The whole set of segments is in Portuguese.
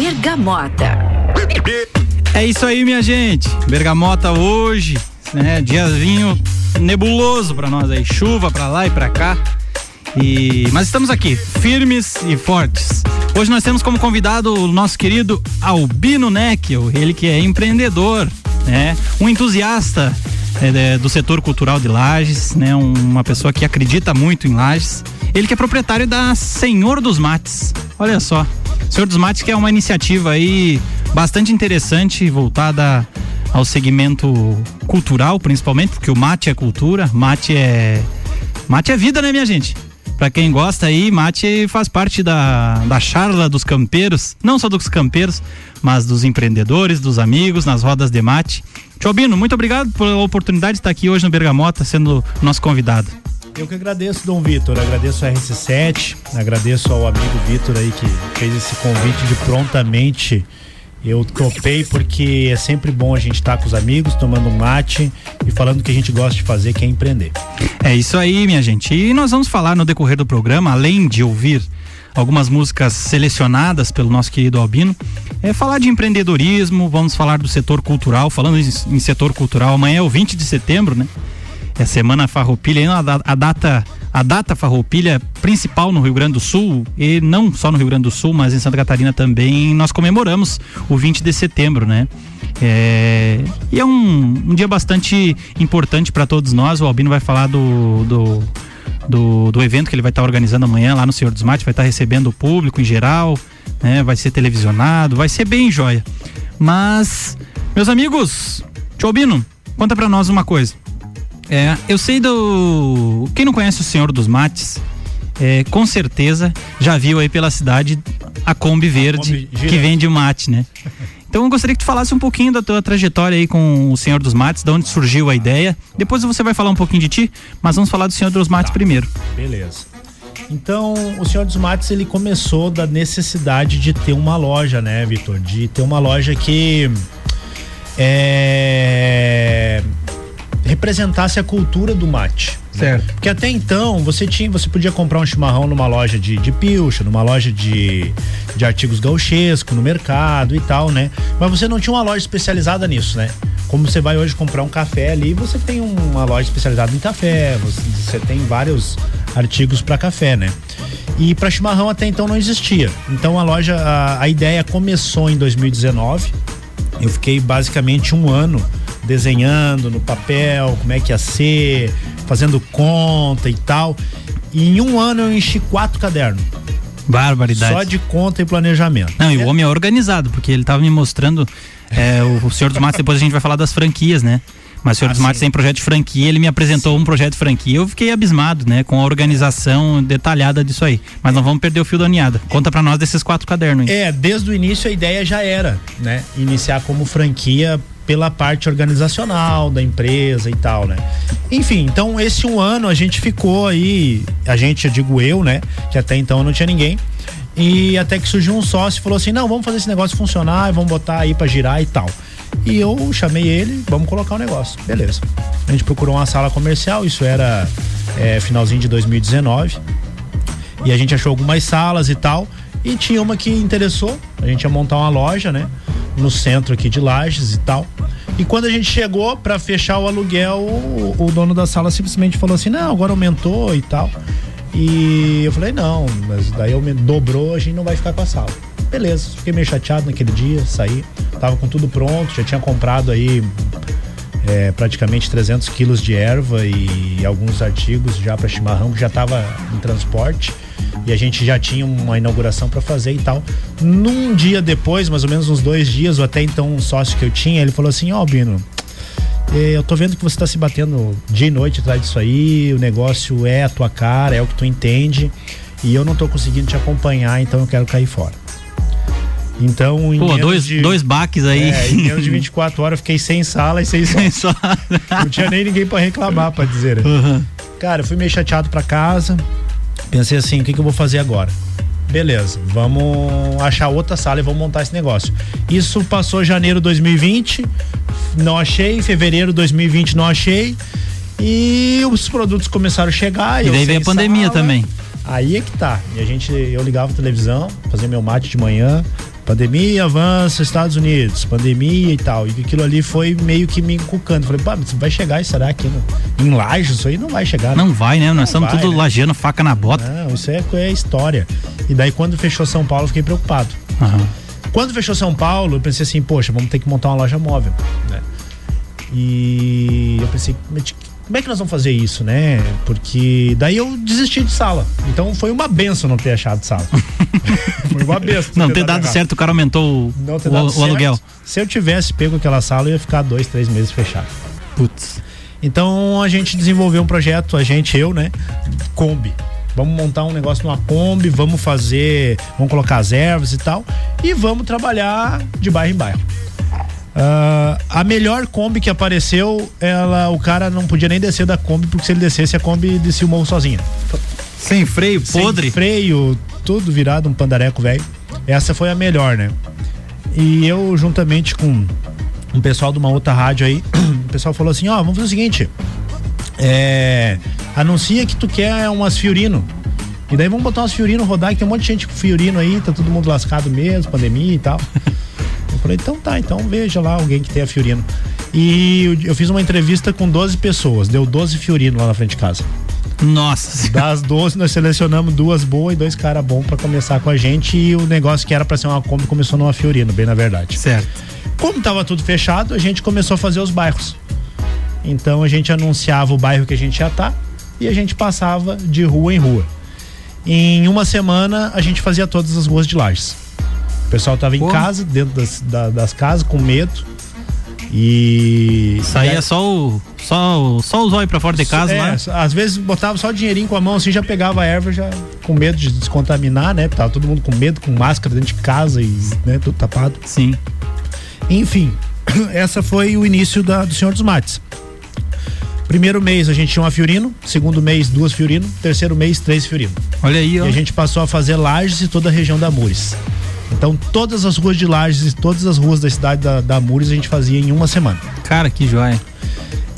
Bergamota. É isso aí, minha gente. Bergamota hoje, né? Diazinho nebuloso para nós aí, chuva para lá e para cá. E mas estamos aqui, firmes e fortes. Hoje nós temos como convidado o nosso querido Albino Neckel, ele que é empreendedor, né? Um entusiasta é, do setor cultural de Lages, né? Uma pessoa que acredita muito em Lages. Ele que é proprietário da Senhor dos Mates. Olha só. Senhor dos Mates que é uma iniciativa aí bastante interessante voltada ao segmento cultural, principalmente, porque o mate é cultura, mate é mate é vida, né, minha gente? Para quem gosta aí, mate faz parte da, da charla dos campeiros, não só dos campeiros, mas dos empreendedores, dos amigos, nas rodas de mate. Tio Albino, muito obrigado pela oportunidade de estar aqui hoje no Bergamota, sendo nosso convidado. Eu que agradeço, Dom Vitor. Agradeço a RC7, agradeço ao amigo Vitor aí que fez esse convite de prontamente. Eu topei porque é sempre bom a gente estar tá com os amigos, tomando um mate e falando o que a gente gosta de fazer, que é empreender. É isso aí, minha gente. E nós vamos falar no decorrer do programa, além de ouvir algumas músicas selecionadas pelo nosso querido Albino. É falar de empreendedorismo, vamos falar do setor cultural. Falando em, em setor cultural, amanhã é o 20 de setembro, né? É Semana Farroupilha, a, data a data farroupilha principal no Rio Grande do Sul e não só no Rio Grande do Sul, mas em Santa Catarina também nós comemoramos o 20 de setembro, né? É, e é um, um dia bastante importante para todos nós. O Albino vai falar do, do, do, do evento que ele vai estar tá organizando amanhã lá no Senhor dos Mates, vai estar tá recebendo o público em geral, né? Vai ser televisionado, vai ser bem joia. Mas, meus amigos, Tio Albino, conta para nós uma coisa. É, eu sei do. Quem não conhece o Senhor dos Mates, é, com certeza já viu aí pela cidade a Kombi Verde a Kombi que vende mate, né? Então eu gostaria que tu falasse um pouquinho da tua trajetória aí com o Senhor dos Mates, de onde surgiu a ideia. Depois você vai falar um pouquinho de ti, mas vamos falar do Senhor dos Mates tá, primeiro. Beleza. Então, o Senhor dos Mates ele começou da necessidade de ter uma loja, né, Vitor? De ter uma loja que é, representasse a cultura do mate. Né? Certo. Né? Porque até então você tinha, você podia comprar um chimarrão numa loja de, de pilcha, numa loja de, de artigos gauchescos, no mercado e tal, né? Mas você não tinha uma loja especializada nisso, né? Como você vai hoje comprar um café ali, você tem uma loja especializada em café, você, você tem vários artigos para café, né? E para chimarrão até então não existia. Então a loja, a, a ideia começou em 2019. Eu fiquei basicamente um ano desenhando no papel como é que ia ser, fazendo conta e tal. E em um ano eu enchi quatro cadernos. Barbaridade. Só de conta e planejamento. Não, e o homem é organizado, porque ele estava me mostrando. É, o, o Senhor dos Matos, depois a gente vai falar das franquias, né? Mas o Senhor ah, dos Matos tem projeto de franquia, ele me apresentou sim. um projeto de franquia. Eu fiquei abismado, né? Com a organização detalhada disso aí. Mas não vamos perder o fio da ninhada. Conta para nós desses quatro cadernos. Hein? É, desde o início a ideia já era, né? Iniciar como franquia pela parte organizacional da empresa e tal, né? Enfim, então esse um ano a gente ficou aí, a gente, eu digo eu, né? Que até então não tinha ninguém. E até que surgiu um sócio e falou assim: não, vamos fazer esse negócio funcionar vamos botar aí para girar e tal. E eu chamei ele, vamos colocar o negócio. Beleza. A gente procurou uma sala comercial, isso era é, finalzinho de 2019. E a gente achou algumas salas e tal. E tinha uma que interessou. A gente ia montar uma loja, né? No centro aqui de Lages e tal. E quando a gente chegou para fechar o aluguel, o, o, dono da sala simplesmente falou assim: não, agora aumentou e tal. E eu falei: não, mas daí dobrou, a gente não vai ficar com a sala. Beleza, fiquei meio chateado naquele dia, saí, tava com tudo pronto, já tinha comprado aí é, praticamente 300 quilos de erva e alguns artigos já para chimarrão que já tava em transporte e a gente já tinha uma inauguração para fazer e tal. Num dia depois, mais ou menos uns dois dias, ou até então um sócio que eu tinha, ele falou assim: Ó, oh, Albino, eh, eu tô vendo que você tá se batendo dia e noite atrás disso aí, o negócio é a tua cara, é o que tu entende, e eu não tô conseguindo te acompanhar, então eu quero cair fora. Então, em Pô, dois, de, dois baques aí. É, em menos de 24 horas eu fiquei sem sala e sem, sem sala. Não tinha nem ninguém para reclamar, para dizer. Uhum. Cara, eu fui meio chateado para casa. Pensei assim, o que, que eu vou fazer agora? Beleza, vamos achar outra sala e vamos montar esse negócio. Isso passou janeiro de 2020, não achei, fevereiro de 2020 não achei. E os produtos começaram a chegar. E daí veio a pandemia sala, também. Aí é que tá. E a gente, eu ligava a televisão, fazia meu mate de manhã, pandemia avança Estados Unidos, pandemia e tal. E aquilo ali foi meio que me encucando. Falei, pá, mas vai chegar, será aqui no, em Lages? Isso aí não vai chegar. Não né? vai, né? Nós não estamos vai, tudo né? lajeando faca na bota. Não, isso é, é história. E daí quando fechou São Paulo, eu fiquei preocupado. Uhum. Quando fechou São Paulo, eu pensei assim, poxa, vamos ter que montar uma loja móvel, né? E eu pensei, como é que nós vamos fazer isso, né? Porque daí eu desisti de sala. Então foi uma benção não ter achado sala. foi uma benção. Não ter, ter dado, certo, o cara aumentou o, o, o aluguel. Se eu tivesse pego aquela sala, eu ia ficar dois, três meses fechado. Putz. Então a gente desenvolveu um projeto, a gente, eu, né? Kombi. Vamos montar um negócio numa Kombi, vamos fazer, vamos colocar as ervas e tal, e vamos trabalhar de bairro em bairro. Uh, a melhor Kombi que apareceu, ela, o cara não podia nem descer da Kombi, porque se ele descesse, a Kombi descia o morro sozinha. Sem freio, podre? Sem freio, tudo virado, um pandareco velho. Essa foi a melhor, né? E eu, juntamente com um pessoal de uma outra rádio aí, o pessoal falou assim: ó, oh, vamos fazer o seguinte. É, anuncia que tu quer umas Fiorino. E daí vamos botar umas Fiorino rodar, que tem um monte de gente com Fiorino aí, tá todo mundo lascado mesmo, pandemia e tal. falei, então tá, então veja lá alguém que tenha Fiorino. E eu, fiz uma entrevista com 12 pessoas, deu 12 Fiorino lá na frente de casa. Nossa. Das 12 nós selecionamos duas boas e dois caras bons para começar com a gente e o negócio que era para ser uma Kombi começou numa Fiorino, bem na verdade. Certo. Como tava tudo fechado, a gente começou a fazer os bairros. Então a gente anunciava o bairro que a gente ia estar tá, e a gente passava de rua em rua. Em uma semana a gente fazia todas as ruas de Lages. O pessoal tava Pô. em casa, dentro das, da, das casas, com medo. E. Saía só o. Só, só o zóio pra fora de casa é, lá. Às vezes botava só o dinheirinho com a mão assim, já pegava a erva, já com medo de descontaminar, né? Tava todo mundo com medo, com máscara dentro de casa e né, tudo tapado. Sim. Enfim, essa foi o início da, do Senhor dos Mates. Primeiro mês a gente tinha uma Fiorino, segundo mês duas Fiorino, terceiro mês três Fiorino. Olha aí, ó. E a gente passou a fazer lajes e toda a região da Mures. Então, todas as ruas de Lages e todas as ruas da cidade da, da Mures a gente fazia em uma semana. Cara, que joia.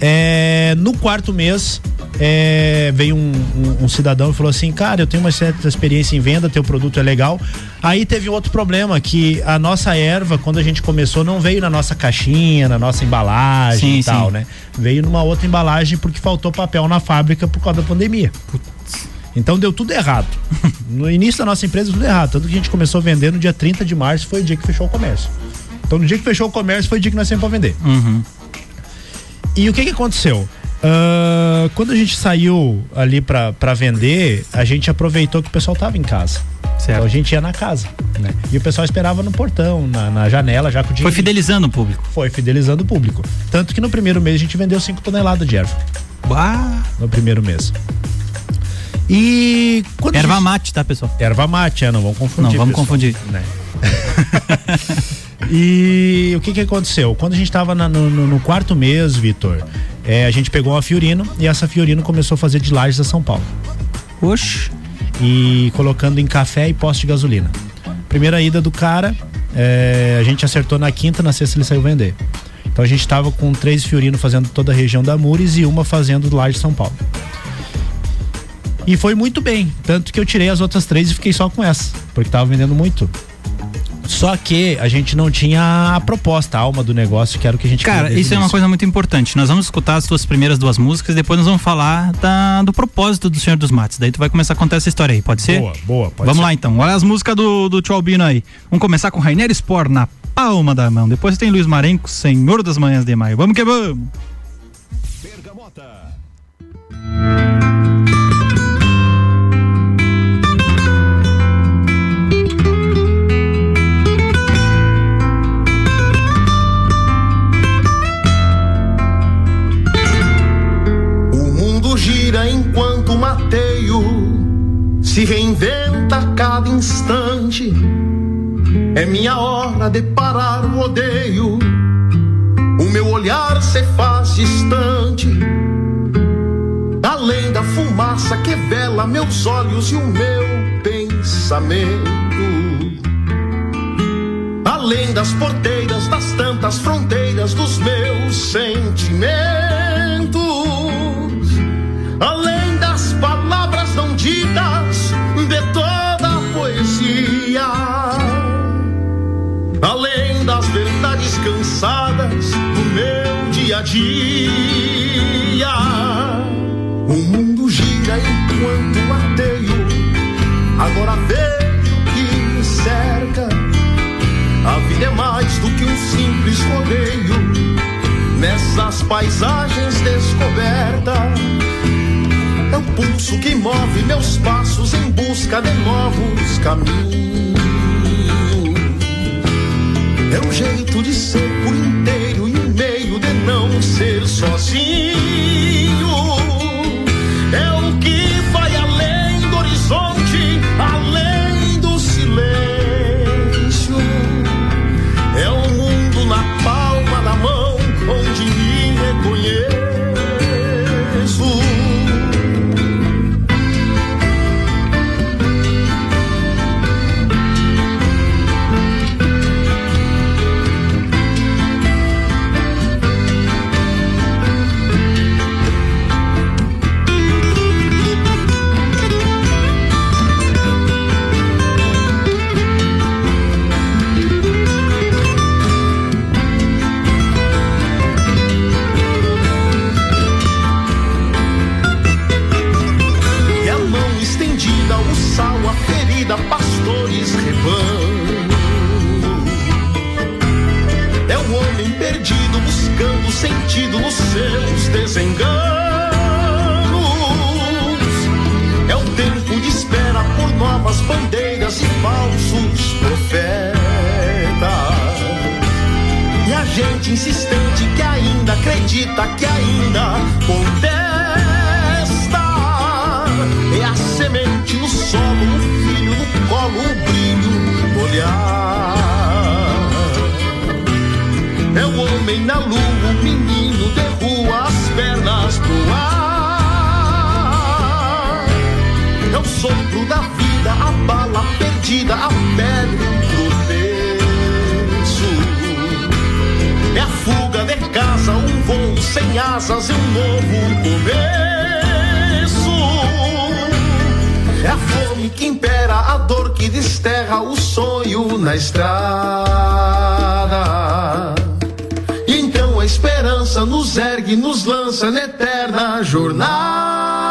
É, no quarto mês, é, veio um, um, um, cidadão e falou assim: Cara, eu tenho uma certa experiência em venda, teu produto é legal. Aí teve outro problema: que a nossa erva, quando a gente começou, não veio na nossa caixinha, na nossa embalagem sim, e tal, sim. né? Veio numa outra embalagem porque faltou papel na fábrica por causa da pandemia. Putz. Então deu tudo errado. No início da nossa empresa, tudo errado. Tanto que a gente começou a vender no dia 30 de março, foi o dia que fechou o comércio. Então no dia que fechou o comércio, foi o dia que nós saímos para vender. Uhum. E o que que aconteceu? Uh, quando a gente saiu ali para vender, a gente aproveitou que o pessoal tava em casa. Certo. Então a gente ia na casa, né? E o pessoal esperava no portão, na, na janela, já com o dinheiro. Foi fidelizando o público. Foi fidelizando o público. Tanto que no primeiro mês a gente vendeu 5 toneladas de erva. Bah. No primeiro mês. E. Erva gente... mate, tá, pessoal? Erva mate, é, não vamos confundir. Não, vamos pessoal, confundir. Né? e o que que aconteceu? Quando a gente estava no, no, no, quarto mês, Vitor, é, a gente pegou uma Fiorino e essa Fiorino começou a fazer de lajes a São Paulo. Oxe. E colocando em café e posto de gasolina. Primeira ida do cara, é, a gente acertou na quinta, na sexta ele saiu vender. Então a gente estava com três Fiorino fazendo toda a região da Mures e uma fazendo laje São Paulo. E foi muito bem. Tanto que eu tirei as outras três e fiquei só com essa. Porque tava vendendo muito. Só que a gente não tinha a proposta, a alma do negócio, que era o que a gente Cara, isso é uma coisa muito importante. Nós vamos escutar as tuas primeiras duas músicas e depois nós vamos falar da, do propósito do Senhor dos Mates. Daí tu vai começar a contar essa história aí, pode ser? Boa, boa, pode Vamos ser. lá então. Olha as músicas do, do Tio Albino aí. Vamos começar com Rainer Sport na palma da mão. Depois tem Luiz Marenco, Senhor das Manhãs de Maio. Vamos que vamos! Bergamota. Se reinventa a cada instante. É minha hora de parar o odeio. O meu olhar se faz distante. Além da fumaça que vela meus olhos e o meu pensamento. Além das porteiras, das tantas fronteiras dos meus sentimentos. Ditas de toda a poesia. além das verdades cansadas do meu dia a dia. O mundo gira enquanto mateio, agora vejo que me cerca. A vida é mais do que um simples rodeio nessas paisagens descobertas. É o pulso que move meus passos em busca de novos caminhos. É um jeito de ser por inteiro e um meio de não ser sozinho. Acredita, que ainda contesta. É a semente no solo, o filho no colo, o brilho no olhar. É o homem na lua, o menino de rua, as pernas pro ar. É o sopro da vida, a bala perdida, a pele casa, um voo sem asas e um novo começo. É a fome que impera, a dor que desterra o sonho na estrada. E então a esperança nos ergue, nos lança na eterna jornada.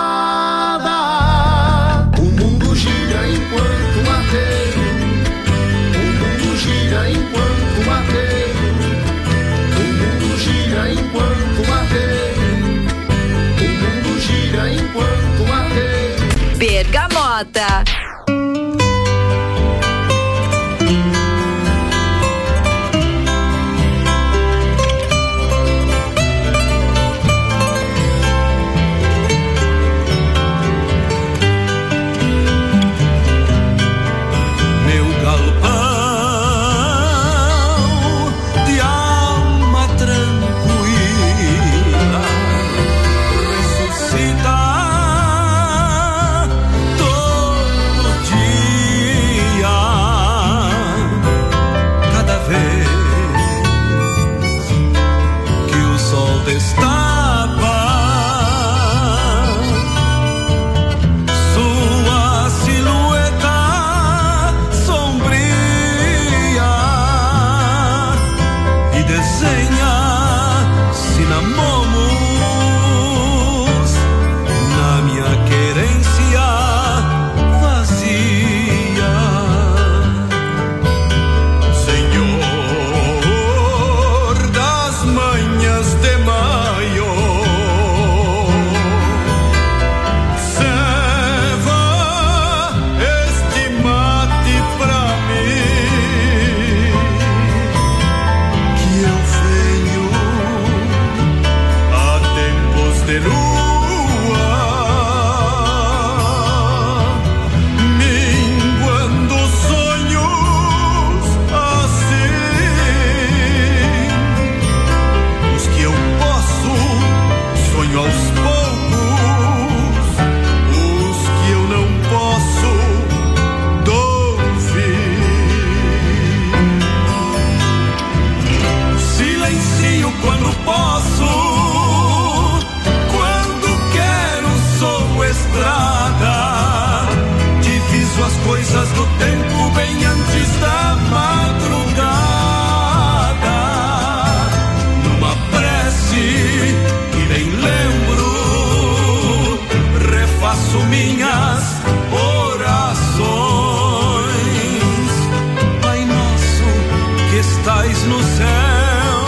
No céu,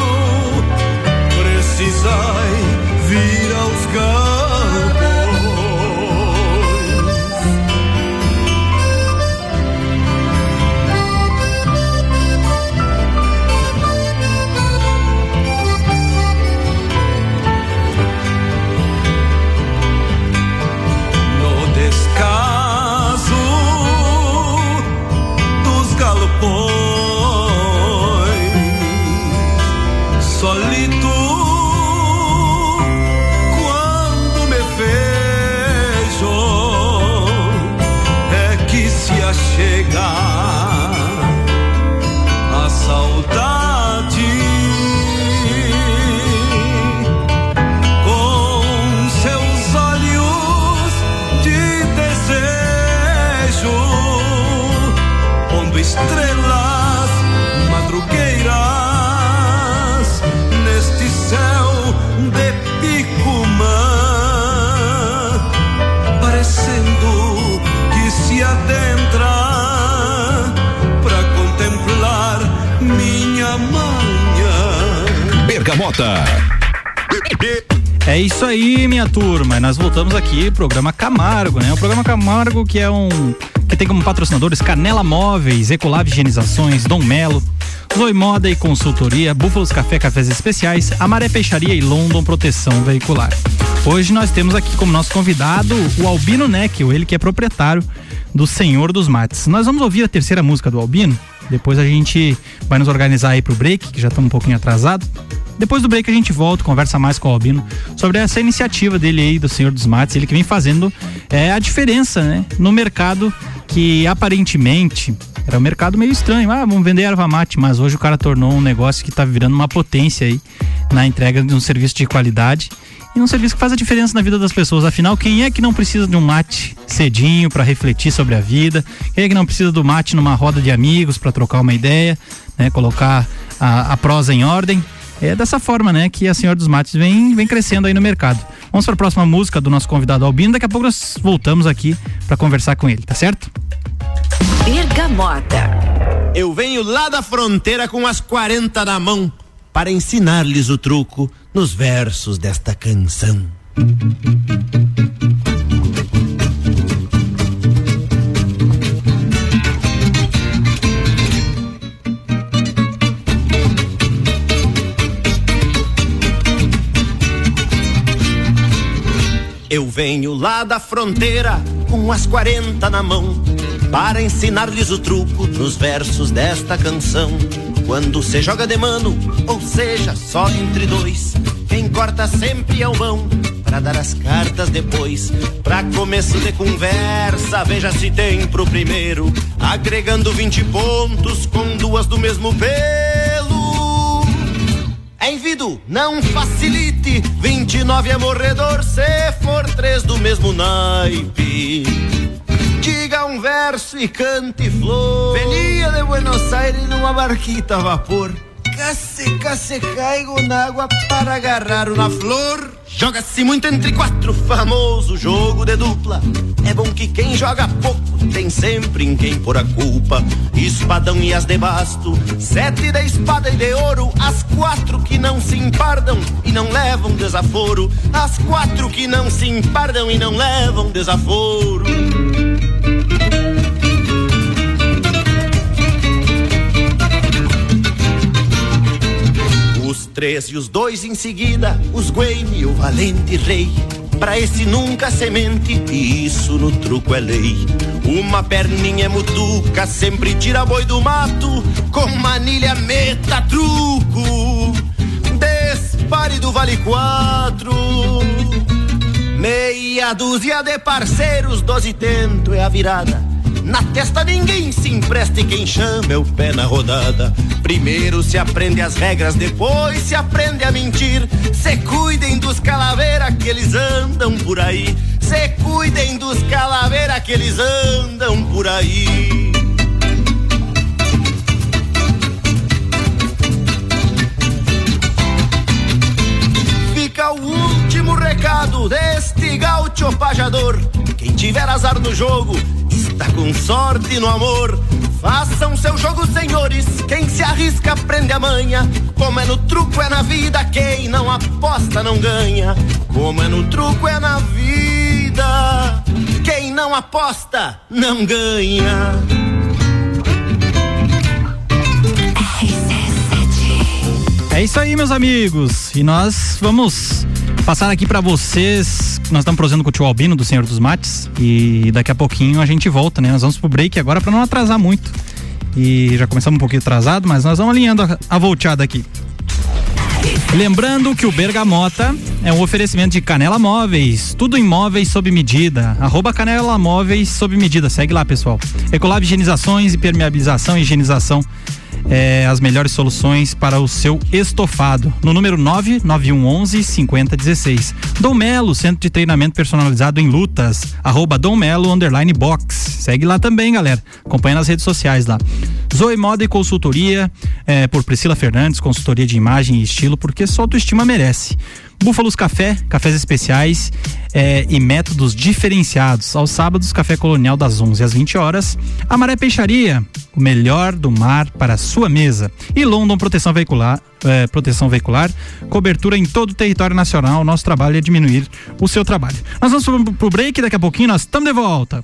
precisai se Bergamota. É isso aí, minha turma. Nós voltamos aqui, programa Camargo, né? O programa Camargo que é um que tem como patrocinadores Canela Móveis, Ecolab Higienizações, Dom Melo, Zoe Moda e Consultoria, Búfalos Café Cafés Especiais, Amaré Peixaria e London Proteção Veicular. Hoje nós temos aqui como nosso convidado o Albino Neckel, ele que é proprietário do Senhor dos Mates. Nós vamos ouvir a terceira música do Albino, depois a gente vai nos organizar aí pro break, que já estamos um pouquinho atrasado. Depois do break a gente volta, conversa mais com o Albino sobre essa iniciativa dele aí do Senhor dos Mates, ele que vem fazendo é, a diferença, né, no mercado que aparentemente era um mercado meio estranho. Ah, vamos vender erva mate, mas hoje o cara tornou um negócio que tá virando uma potência aí na entrega de um serviço de qualidade e um serviço que faz a diferença na vida das pessoas. Afinal, quem é que não precisa de um mate cedinho para refletir sobre a vida? Quem é que não precisa do mate numa roda de amigos para trocar uma ideia, né, colocar a, a prosa em ordem? É dessa forma, né, que a Senhora dos Mates vem, vem crescendo aí no mercado. Vamos para a próxima música do nosso convidado Albino. Daqui a pouco nós voltamos aqui para conversar com ele, tá certo? Bergamota. Eu venho lá da fronteira com as 40 na mão para ensinar-lhes o truco nos versos desta canção. Eu venho lá da fronteira com as 40 na mão para ensinar-lhes o truco nos versos desta canção. Quando se joga de mano, ou seja, só entre dois, quem corta sempre é o mão para dar as cartas depois. Pra começo de conversa, veja se tem pro primeiro, agregando 20 pontos com duas do mesmo pelo. Envido, não facilite. 29 é morredor se for três do mesmo naipe. Diga um verso e cante flor. Venia de Buenos Aires numa barquita a vapor. Case, case, caigo na água para agarrar uma flor. Joga-se muito entre quatro, famoso jogo de dupla. É bom que quem joga pouco tem sempre em quem pôr a culpa. Espadão e as de basto, sete de espada e de ouro. As quatro que não se empardam e não levam desaforo. As quatro que não se empardam e não levam desaforo. Os três e os dois em seguida, os Guaine e o valente rei. Pra esse nunca semente, e isso no truco é lei. Uma perninha mutuca, sempre tira boi do mato. Com manilha meta truco, dispare do vale quatro. Meia dúzia de parceiros, doze tento é a virada. Na testa ninguém se empresta e quem chama é o pé na rodada. Primeiro se aprende as regras, depois se aprende a mentir. Se cuidem dos calaveira que eles andam por aí. Se cuidem dos calaveira que eles andam por aí. Recado deste gaúcho pajador. Quem tiver azar no jogo, está com sorte no amor. Façam seu jogo, senhores. Quem se arrisca prende a manha. Como é no truco, é na vida. Quem não aposta não ganha. Como é no truco, é na vida. Quem não aposta não ganha. É isso aí, meus amigos. E nós vamos passar aqui para vocês. Nós estamos prosendo com o tio Albino do Senhor dos Mates. E daqui a pouquinho a gente volta, né? Nós vamos pro break agora para não atrasar muito. E já começamos um pouquinho atrasado, mas nós vamos alinhando a, a volteada aqui. Lembrando que o Bergamota é um oferecimento de Canela Móveis, tudo em móveis sob medida. Arroba Canela Móveis sob medida, segue lá pessoal. Ecolab Higienizações, Impermeabilização e Higienização é, as melhores soluções para o seu estofado. No número 99111 5016. Dom Melo, centro de treinamento personalizado em lutas. Arroba Dom Melo underline box. Segue lá também, galera. Acompanha nas redes sociais lá. Zoe Moda e Consultoria, é, por Priscila Fernandes, consultoria de imagem e estilo, porque só autoestima merece. Búfalos Café, cafés especiais é, e métodos diferenciados. Aos sábados, café colonial das 11 às 20 horas. Amaré Peixaria, o melhor do mar para a sua mesa. E London Proteção Veicular, é, proteção veicular, cobertura em todo o território nacional. Nosso trabalho é diminuir o seu trabalho. Nós vamos pro, pro break, daqui a pouquinho nós estamos de volta.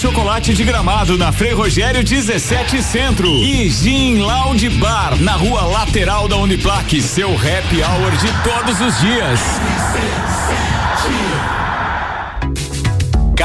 chocolate de gramado na Frei Rogério 17 Centro. E Gin Lounge Bar na rua lateral da Uniplaque. Seu happy hour de todos os dias.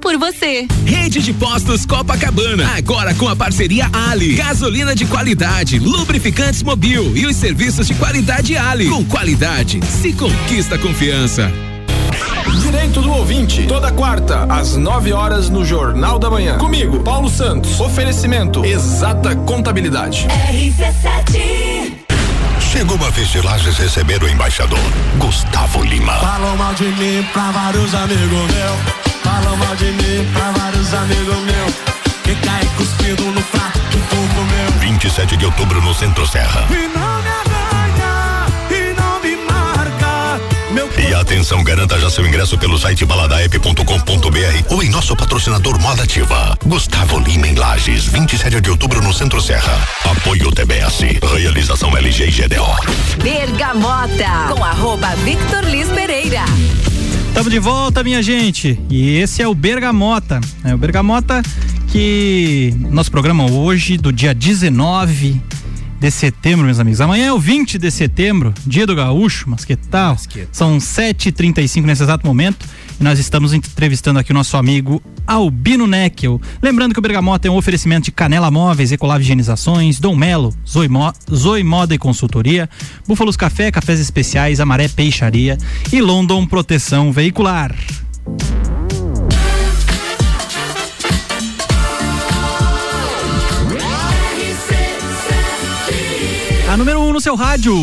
por você. Rede de Postos Copacabana, agora com a parceria Ali. Gasolina de qualidade, lubrificantes mobil e os serviços de qualidade Ali. Com qualidade, se conquista confiança. Direito do ouvinte, toda quarta, às 9 horas no Jornal da Manhã. Comigo, Paulo Santos. Oferecimento Exata Contabilidade. RC7 Chegou a vez de Lages receber o embaixador, Gustavo Lima. Falam mal de mim pra vários amigos meus. Falam mal de mim pra vários amigos meus. Que cai cuspido no prato que tu comeu. 27 de outubro no Centro Serra. E não me arranha, e não me marca. Meu E atenção, garanta já seu ingresso pelo site baladaep.com.br ou em nosso patrocinador Moda Ativa. Gustavo Lima em Lages, 27 de outubro no Centro Serra. Apoio TBS. Realização LG e GDO. Bergamota com arroba Victor Liz Pereira. Estamos de volta, minha gente. E esse é o Bergamota. É o Bergamota que nosso programa hoje, do dia 19 de setembro, meus amigos. Amanhã é o 20 de setembro, dia do gaúcho, mas que tal? São 7h35 nesse exato momento. Nós estamos entrevistando aqui o nosso amigo Albino Neckel. Lembrando que o Bergamota é um oferecimento de Canela Móveis, Ecolave Higienizações, Dom Melo, Zoe, Mo, Zoe Moda e Consultoria, Búfalos Café, Cafés Especiais, Amaré Peixaria e London Proteção Veicular. A número 1 um no seu rádio.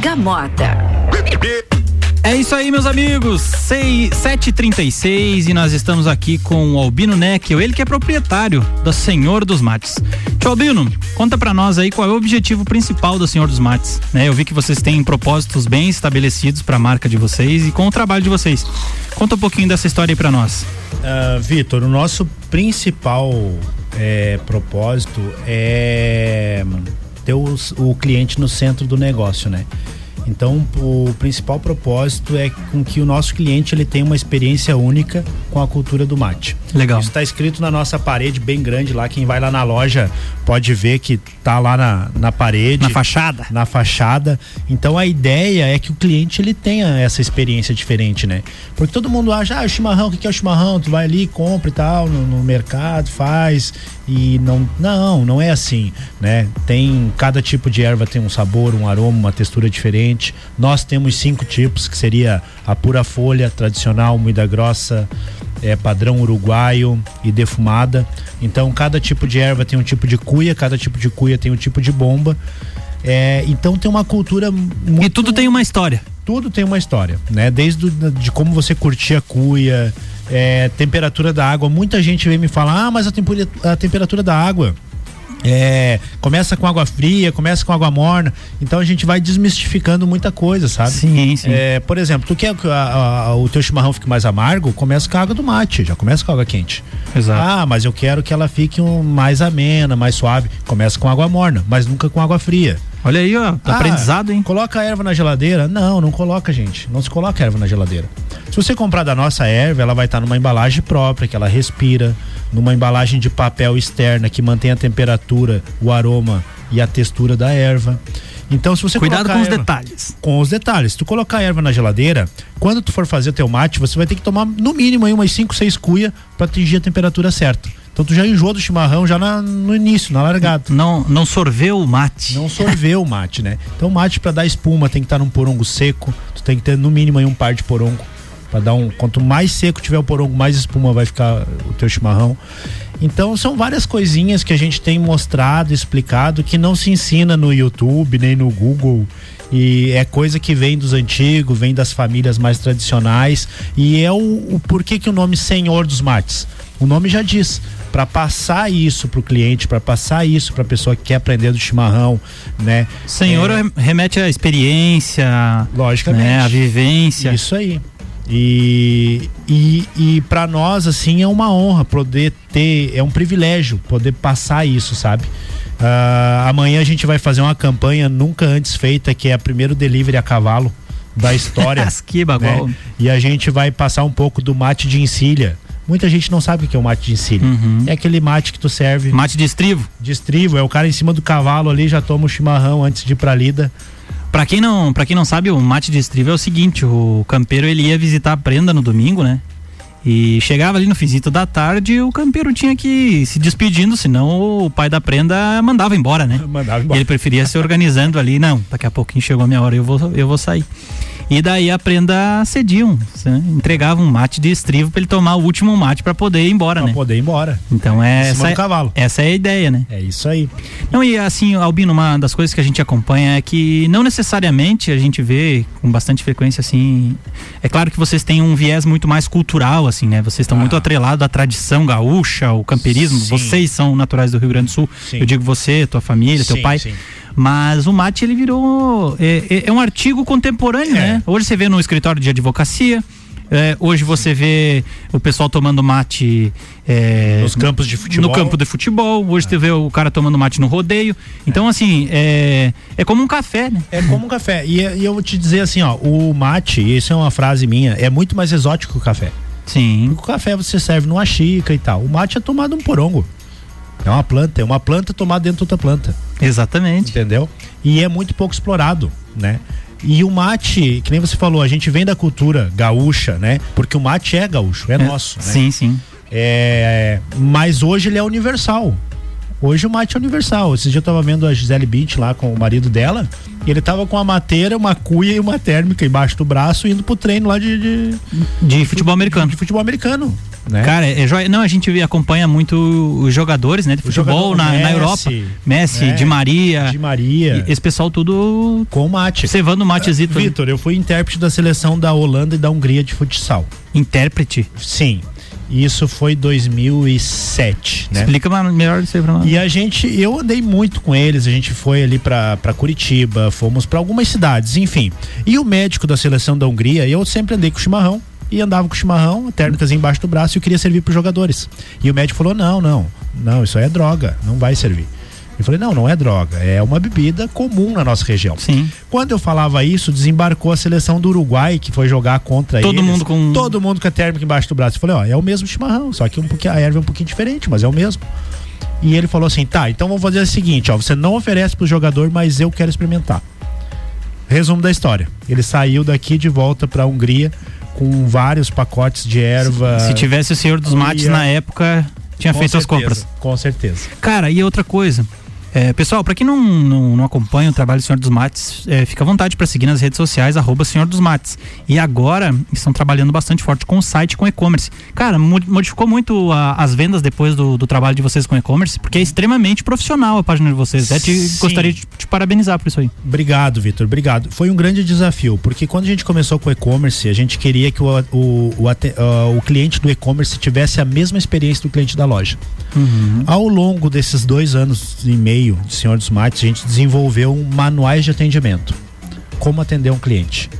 Bergamota. É isso aí, meus amigos. 7h36 e nós estamos aqui com o Albino Neckel, ele que é proprietário da Senhor dos Mates. Tio Albino, conta pra nós aí qual é o objetivo principal da Senhor dos Mates. Né? Eu vi que vocês têm propósitos bem estabelecidos pra marca de vocês e com o trabalho de vocês. Conta um pouquinho dessa história aí pra nós. Uh, Vitor, o nosso principal é, propósito é ter os, o cliente no centro do negócio, né? Então, o principal propósito é com que o nosso cliente ele tenha uma experiência única com a cultura do mate. Legal. Isso está escrito na nossa parede bem grande lá. Quem vai lá na loja pode ver que tá lá na, na parede. Na fachada. Na fachada. Então, a ideia é que o cliente ele tenha essa experiência diferente, né? Porque todo mundo acha, ah, o chimarrão, o que é o chimarrão? Tu vai ali, compra e tal, no, no mercado, faz e não não não é assim né tem cada tipo de erva tem um sabor um aroma uma textura diferente nós temos cinco tipos que seria a pura folha tradicional moída grossa é padrão uruguaio e defumada então cada tipo de erva tem um tipo de cuia cada tipo de cuia tem um tipo de bomba é, então tem uma cultura muito, e tudo tem uma história tudo tem uma história né desde do, de como você curtir a cuia é, temperatura da água. Muita gente vem me falar, ah, mas a, temperatura, a temperatura da água. É, começa com água fria, começa com água morna, então a gente vai desmistificando muita coisa, sabe? Sim, sim. É, por exemplo, tu quer que a, a, o teu chimarrão fique mais amargo? Começa com a água do mate, já começa com a água quente. Exato. Ah, mas eu quero que ela fique um, mais amena, mais suave. Começa com água morna, mas nunca com água fria. Olha aí, ó, tá ah, aprendizado, hein? Coloca a erva na geladeira? Não, não coloca, gente. Não se coloca a erva na geladeira. Se você comprar da nossa erva, ela vai estar tá numa embalagem própria, que ela respira, numa embalagem de papel externa que mantém a temperatura, o aroma e a textura da erva. Então, se você Cuidado com erva, os detalhes. Com os detalhes. Se tu colocar a erva na geladeira, quando tu for fazer o teu mate, você vai ter que tomar no mínimo aí umas 5, 6 cuia para atingir a temperatura certa. Então tu já enjoou do chimarrão já na, no início, na largada. Não, não sorveu o mate. Não sorveu o mate, né? Então o mate para dar espuma tem que estar tá num porongo seco. Tu tem que ter no mínimo aí um par de porongo para dar um. Quanto mais seco tiver o porongo, mais espuma vai ficar o teu chimarrão. Então são várias coisinhas que a gente tem mostrado, explicado que não se ensina no YouTube nem no Google e é coisa que vem dos antigos, vem das famílias mais tradicionais e é o, o porquê que o nome Senhor dos Mates. O nome já diz. para passar isso pro cliente, para passar isso para pessoa que quer aprender do chimarrão, né? Senhor É, remete à experiência, logicamente, né, a vivência. Isso aí. E, e, e para nós, assim, é uma honra poder ter, é um privilégio poder passar isso, sabe? Ah, amanhã a gente vai fazer uma campanha nunca antes feita, que é a primeiro delivery a cavalo da história. que bagual. né? E a gente vai passar um pouco do mate de encilha. Muita gente não sabe o que é o mate de encilha. É aquele mate que tu serve. Mate de estrivo? De estrivo, é o cara em cima do cavalo ali, já toma o chimarrão antes de ir pra lida. Pra quem não, para quem não sabe, o mate de estrivo é o seguinte, o campeiro ele ia visitar a prenda no domingo, né? E chegava ali no finzito da tarde o campeiro tinha que ir se despedindo, senão o pai da prenda mandava embora, né? Mandava E ele preferia se organizando ali, não, daqui a pouquinho chegou a minha hora, eu vou, eu vou sair. E daí a prenda cediam, né? entregavam um mate de estrivo pra ele tomar o último mate pra poder ir embora, Pra né? poder ir embora. Então é essa, cavalo. essa é a ideia, né? É isso aí. Não, e assim, Albino, uma das coisas que a gente acompanha é que não necessariamente a gente vê com bastante frequência, assim. É claro que vocês têm um viés muito mais cultural, assim, né? Vocês estão muito atrelados à tradição gaúcha, o camperismo. Ah. Sim. Vocês são naturais do Rio Grande do Sul. Sim. Eu digo você, tua família, teu Sim, pai. sim. Mas o mate ele virou. É, é- é um artigo contemporâneo, É. né? Hoje você vê no escritório de advocacia. é, hoje você vê o pessoal tomando mate é, Nos campos de futebol. No campo de futebol. Hoje você vê o cara tomando mate no rodeio. Então, assim, é, é como um café, né? É como um café. E, e eu vou te dizer assim, ó, o mate, e isso é uma frase minha, é muito mais exótico que o café. Sim. Porque o café você serve numa xícara e tal. O mate é tomado num porongo. É uma planta, é uma planta tomada dentro de outra planta. Exatamente. Entendeu? E é muito pouco explorado, né? E o mate, que nem você falou, a gente vem da cultura gaúcha, né? Porque o mate é gaúcho, é, nosso, né? Sim, sim. É, mas hoje ele é universal. Hoje o mate é universal. Esse dia eu tava vendo a Gisele Bint lá com o marido dela. E ele tava com uma mateira, uma cuia e uma térmica embaixo do braço, indo pro treino lá de. De, de futebol americano. De futebol americano. Né? Cara, é joia. Não, a gente acompanha muito os jogadores, né? De futebol na, na Messi, Europa. Messi, né? Di Maria. Di Maria. E Esse pessoal tudo. Com mate. Cevando matezito. Vitor, eu fui intérprete da seleção da Holanda e da Hungria de futsal. Intérprete? Sim. Isso foi 2007, né? Explica melhor isso aí pra nós. E a gente, eu andei muito com eles, a gente foi ali pra pra Curitiba, fomos pra algumas cidades, enfim. E o médico da seleção da Hungria, eu sempre andei com chimarrão e andava com chimarrão, térmicas embaixo do braço e eu queria servir pros jogadores. E o médico falou: "Não, não. Não, isso aí é droga, não vai servir". Eu falei: "Não, não é droga, é uma bebida comum na nossa região". Sim. Quando eu falava isso, desembarcou a seleção do Uruguai que foi jogar contra Todo eles. mundo com- todo mundo com a térmica embaixo do braço. Eu falei: "Ó, é o mesmo chimarrão, só que um pouquinho a erva é um pouquinho diferente, mas é o mesmo". E ele falou assim: tá, então vamos fazer o seguinte: ó, você não oferece pro jogador, mas eu quero experimentar. Resumo da história: ele saiu daqui de volta pra Hungria com vários pacotes de erva. Se tivesse o senhor dos mates Ia- na época, tinha Com feito as certeza, compras. Com certeza. Cara, e outra coisa. É, pessoal, pra quem não, não, não acompanha o trabalho do Senhor dos Mates, é, fica à vontade para seguir nas redes sociais, arroba Senhor dos Mates. E agora estão trabalhando bastante forte com o site com e-commerce. Cara, mo- modificou muito a- as vendas depois do, do trabalho de vocês com e-commerce, porque é extremamente profissional a página de vocês. Até te, gostaria de te parabenizar por isso aí. Obrigado, Vitor. Obrigado. Foi um grande desafio, porque quando a gente começou com o e-commerce, a gente queria que o, o, o, o cliente do e-commerce tivesse a mesma experiência do cliente da loja. Ao longo desses dois anos e meio de Senhor dos Mates, a gente desenvolveu um manuais de atendimento. Como atender um cliente,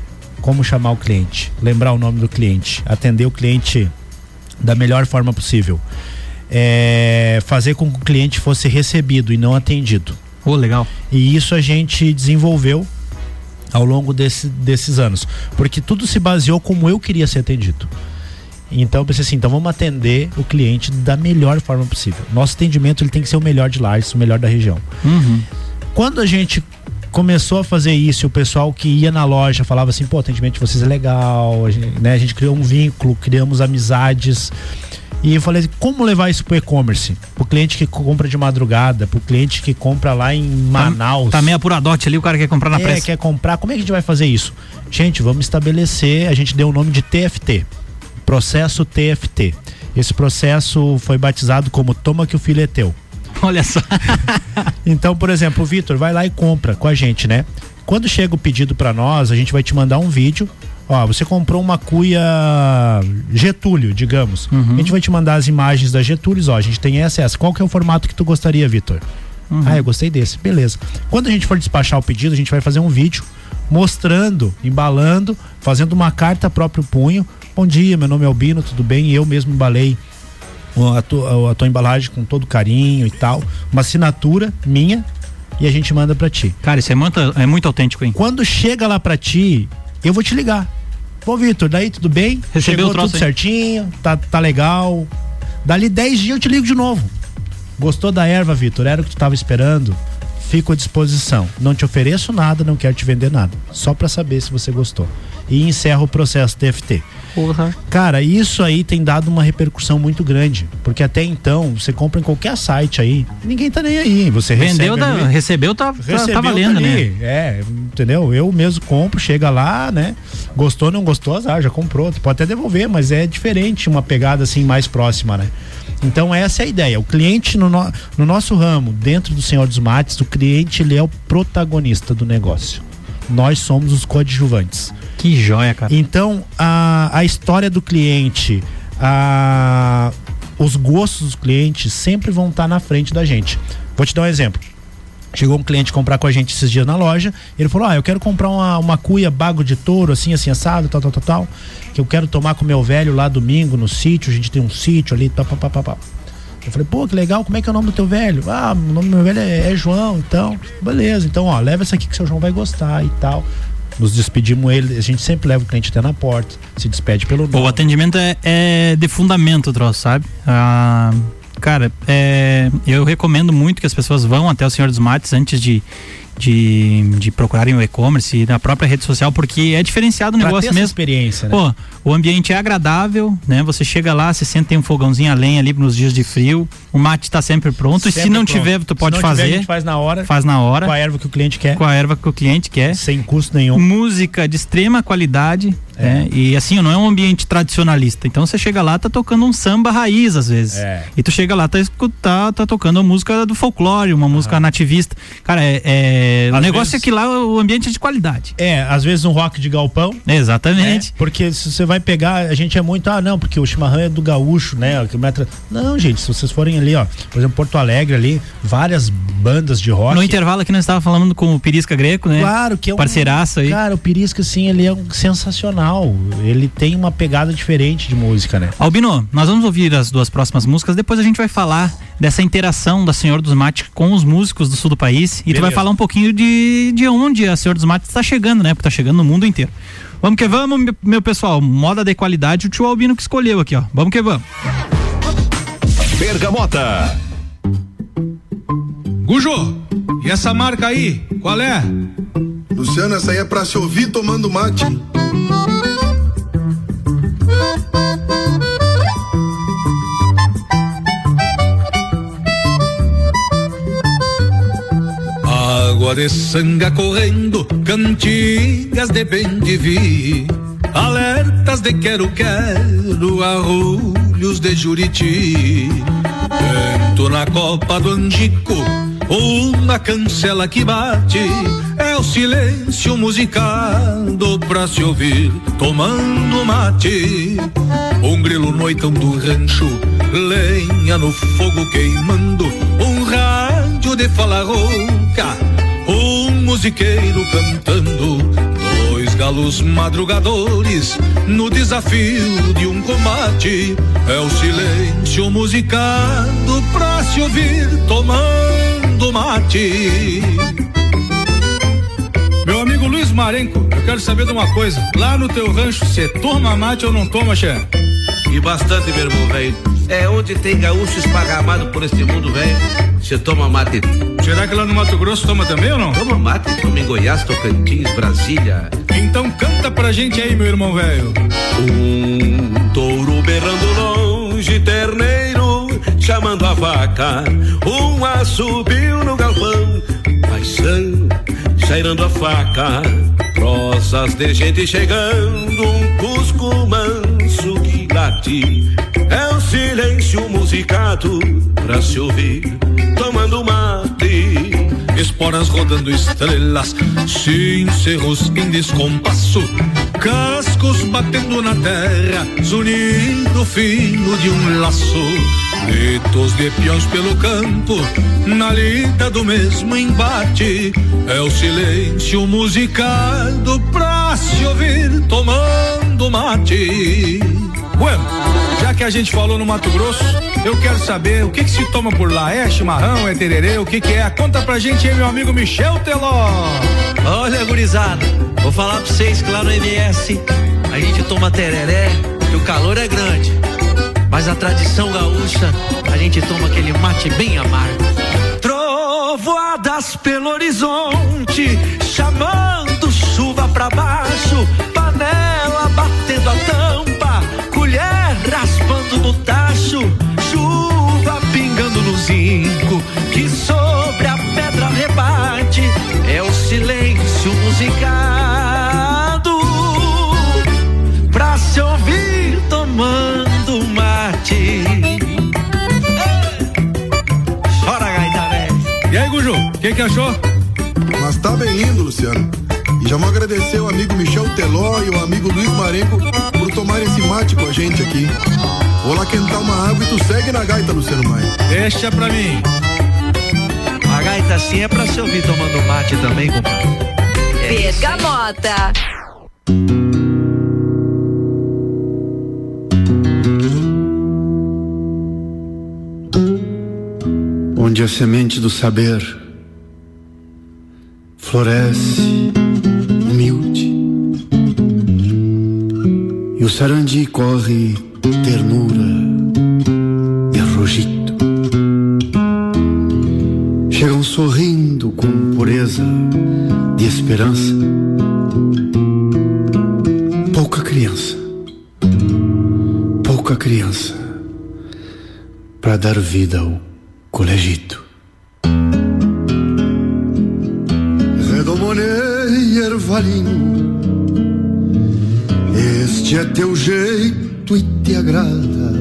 como chamar o cliente, lembrar o nome do cliente, atender o cliente da melhor forma possível. É, fazer com que o cliente fosse recebido e não atendido. Oh, legal. E isso a gente desenvolveu ao longo desse- desses anos. Porque tudo se baseou como eu queria ser atendido. Então eu pensei assim, então vamos atender o cliente da melhor forma possível. Nosso atendimento ele tem que ser o melhor de Lages, o melhor da região. Uhum. Quando a gente começou a fazer isso, o pessoal que ia na loja falava assim, pô, o atendimento de vocês é legal, a gente, né? A gente criou um vínculo, criamos amizades. E eu falei, como levar isso pro e-commerce? Pro cliente que compra de madrugada, pro cliente que compra lá em Manaus. Tá meio apuradote ali, o cara quer comprar na é, pressa. quer comprar, como é que a gente vai fazer isso? Gente, vamos estabelecer, a gente deu o nome de TFT, processo TFT. Esse processo foi batizado como Toma que o filho é teu. Olha só. Então, por exemplo, Vitor vai lá e compra com a gente, né? Quando chega o pedido para nós, a gente vai te mandar um vídeo Ó, você comprou uma cuia Getúlio, digamos. A gente vai te mandar as imagens da Getúlio, ó, a gente tem essa essa. Qual que é o formato que tu gostaria, Vitor? Ah, eu gostei desse. Beleza. Quando a gente for despachar o pedido, a gente vai fazer um vídeo mostrando, embalando, fazendo uma carta próprio punho. Bom dia, meu nome é Albino, tudo bem? Eu mesmo embalei a tua, a tua embalagem com todo carinho e tal. Uma assinatura minha e a gente manda pra ti. Cara, isso é muito, é muito autêntico, hein? Quando chega lá pra ti, eu vou te ligar. Pô, Vitor, daí tudo bem? Recebeu Chegou o troço tudo aí? certinho, tá, tá legal. Dali 10 dias eu te ligo de novo. Gostou da erva, Vitor? Era o que tu tava esperando? Fico à disposição. Não te ofereço nada, não quero te vender nada. Só pra saber se você gostou. E encerra o processo TFT. Porra. Cara, isso aí tem dado uma repercussão muito grande. Porque até então, você compra em qualquer site aí, ninguém tá nem aí. Você Vendeu, recebe da- ali- recebeu, tá, tá, Recebeu, tá valendo, tá né? É, entendeu? Eu mesmo compro, chega lá, né? Gostou, não gostou, azar, já comprou. Tu pode até devolver, mas é diferente, uma pegada assim mais próxima, né? Então essa é a ideia. O cliente no, no, no nosso ramo, dentro do Senhor dos Mates, o cliente ele é o protagonista do negócio. Nós somos os coadjuvantes. Que joia, cara. Então, a, a história do cliente, a, os gostos dos clientes sempre vão estar na frente da gente. Vou te dar um exemplo. Chegou um cliente comprar com a gente esses dias na loja. Ele falou: Ah, eu quero comprar uma, uma cuia bago de touro, assim, assim, assado, tal, tal, tal, tal. Que eu quero tomar com meu velho lá domingo no sítio. A gente tem um sítio ali, tal, pá, pá, pá, pá. Eu falei, pô, que legal, como é que é o nome do teu velho? Ah, o nome do meu velho é, é João, então, beleza, então, ó, leva essa aqui que seu João vai gostar e tal. Nos despedimos ele, a gente sempre leva o cliente até na porta, se despede pelo nome. O atendimento é, é de fundamento, o troço, sabe? Ah, cara, é, eu recomendo muito que as pessoas vão até o Senhor dos Mates antes de, de, de procurarem o e-commerce na própria rede social, porque é diferenciado o Pra negócio mesmo. experiência, né? Pô, o ambiente é agradável, né? Você chega lá, você senta tem um fogãozinho a lenha ali nos dias de frio, o mate tá sempre pronto, e se Sempre não pronto. tiver, tu Se pode não tiver, fazer. a gente faz na hora. Faz na hora. Com a erva que o cliente quer. Com a erva que o cliente quer. Sem custo nenhum. Música de extrema qualidade. né? E assim, não é um ambiente tradicionalista. Então você chega lá, tá tocando um samba raiz às vezes. É. E tu chega lá, tá, escutar, tá tocando uma música do folclore, uma música nativista. Cara, é, é- o negócio vezes- é que lá o ambiente é de qualidade. É, às vezes um rock de galpão. Exatamente. né? Porque se você vai pegar, a gente é muito, ah, não, porque o chimarrão é do gaúcho, né? Não, gente, se vocês forem ali, ó, por exemplo, Porto Alegre ali, várias bandas de rock. No intervalo aqui nós estávamos falando com o Pirisca Greco, né? Claro que é um Parceiraço aí. Cara, o Pirisca, assim, ele é um sensacional. Ele tem uma pegada diferente de música, né? Albino, nós vamos ouvir as duas próximas músicas, depois a gente vai falar dessa interação da Senhor dos Mates com os músicos do sul do país e tu Beleza. vai falar um pouquinho de, de onde a Senhor dos Mates está chegando, né? Porque tá chegando no mundo inteiro. Vamos que vamos, meu- meu pessoal. Moda de qualidade, o tio Albino que escolheu aqui, ó. Vamos que vamos. Bergamota. Gujo, e essa marca aí, qual é? Luciano, essa aí é pra se ouvir tomando mate. Água de sanga correndo, cantigas de bem de vi, alertas de quero quero, arrulhos de juriti. Vento na copa do Angico, uma cancela que bate, é o silêncio musicado pra se ouvir tomando mate. Um grilo noitão do rancho, lenha no fogo queimando, um rádio de fala rouca, musiqueiro cantando, dois galos madrugadores no desafio de um combate. É o silêncio musicado pra se ouvir tomando mate. Meu amigo Luiz Marenco, eu quero saber de uma coisa. Lá no teu rancho, você toma mate ou não toma, chefe? E bastante, meu irmão, velho. É onde tem gaúcho esparramado por este mundo, velho. Você toma mate. Será que lá no Mato Grosso toma também ou não? Toma mate, toma em Goiás, Tocantins, Brasília. Então canta pra gente aí, meu irmão velho. Um touro berrando longe, terneiro chamando a vaca. Um assobio no galpão, paisano cheirando a faca. Prosas de gente chegando, um cusco manso que late. É o silêncio musicado pra se ouvir, tomando mate. Esporas rodando estrelas, cincerros em descompasso, casco luz batendo na terra, zunindo fino de um laço. Gritos de peões pelo campo, na lida do mesmo embate. É o silêncio musicado pra se ouvir tomando mate. Bueno, já que a gente falou no Mato Grosso, eu quero saber o que que se toma por lá. É chimarrão, é tererê, o que que é? Conta pra gente aí, meu amigo Michel Teló. Olha, gurizada, vou falar pra vocês que lá no MS a gente toma tereré e o calor é grande. Mas a tradição gaúcha, a gente toma aquele mate bem amargo. Trovoadas pelo horizonte, chamando chuva pra baixo, zinco, que sobre a pedra rebate, é o silêncio musicado pra se ouvir tomando mate. Chora, gaita velho. E aí, Guju, o que que achou? Mas tá bem lindo, Luciano. E já vou agradecer o amigo Michel Teló e o amigo Luiz Marenco por tomar esse mate com a gente aqui. Vou lá quentar uma água e tu segue na gaita, Luciano Maia. Deixa pra mim. A gaita assim é pra se ouvir tomando mate também, compadre. Bergamota. onde a semente do saber floresce e o sarandi corre ternura e rogito. Chegam sorrindo com pureza de esperança. Pouca criança, pouca criança para dar vida ao colegito. Redomonei ervalino, este é teu jeito e te agrada.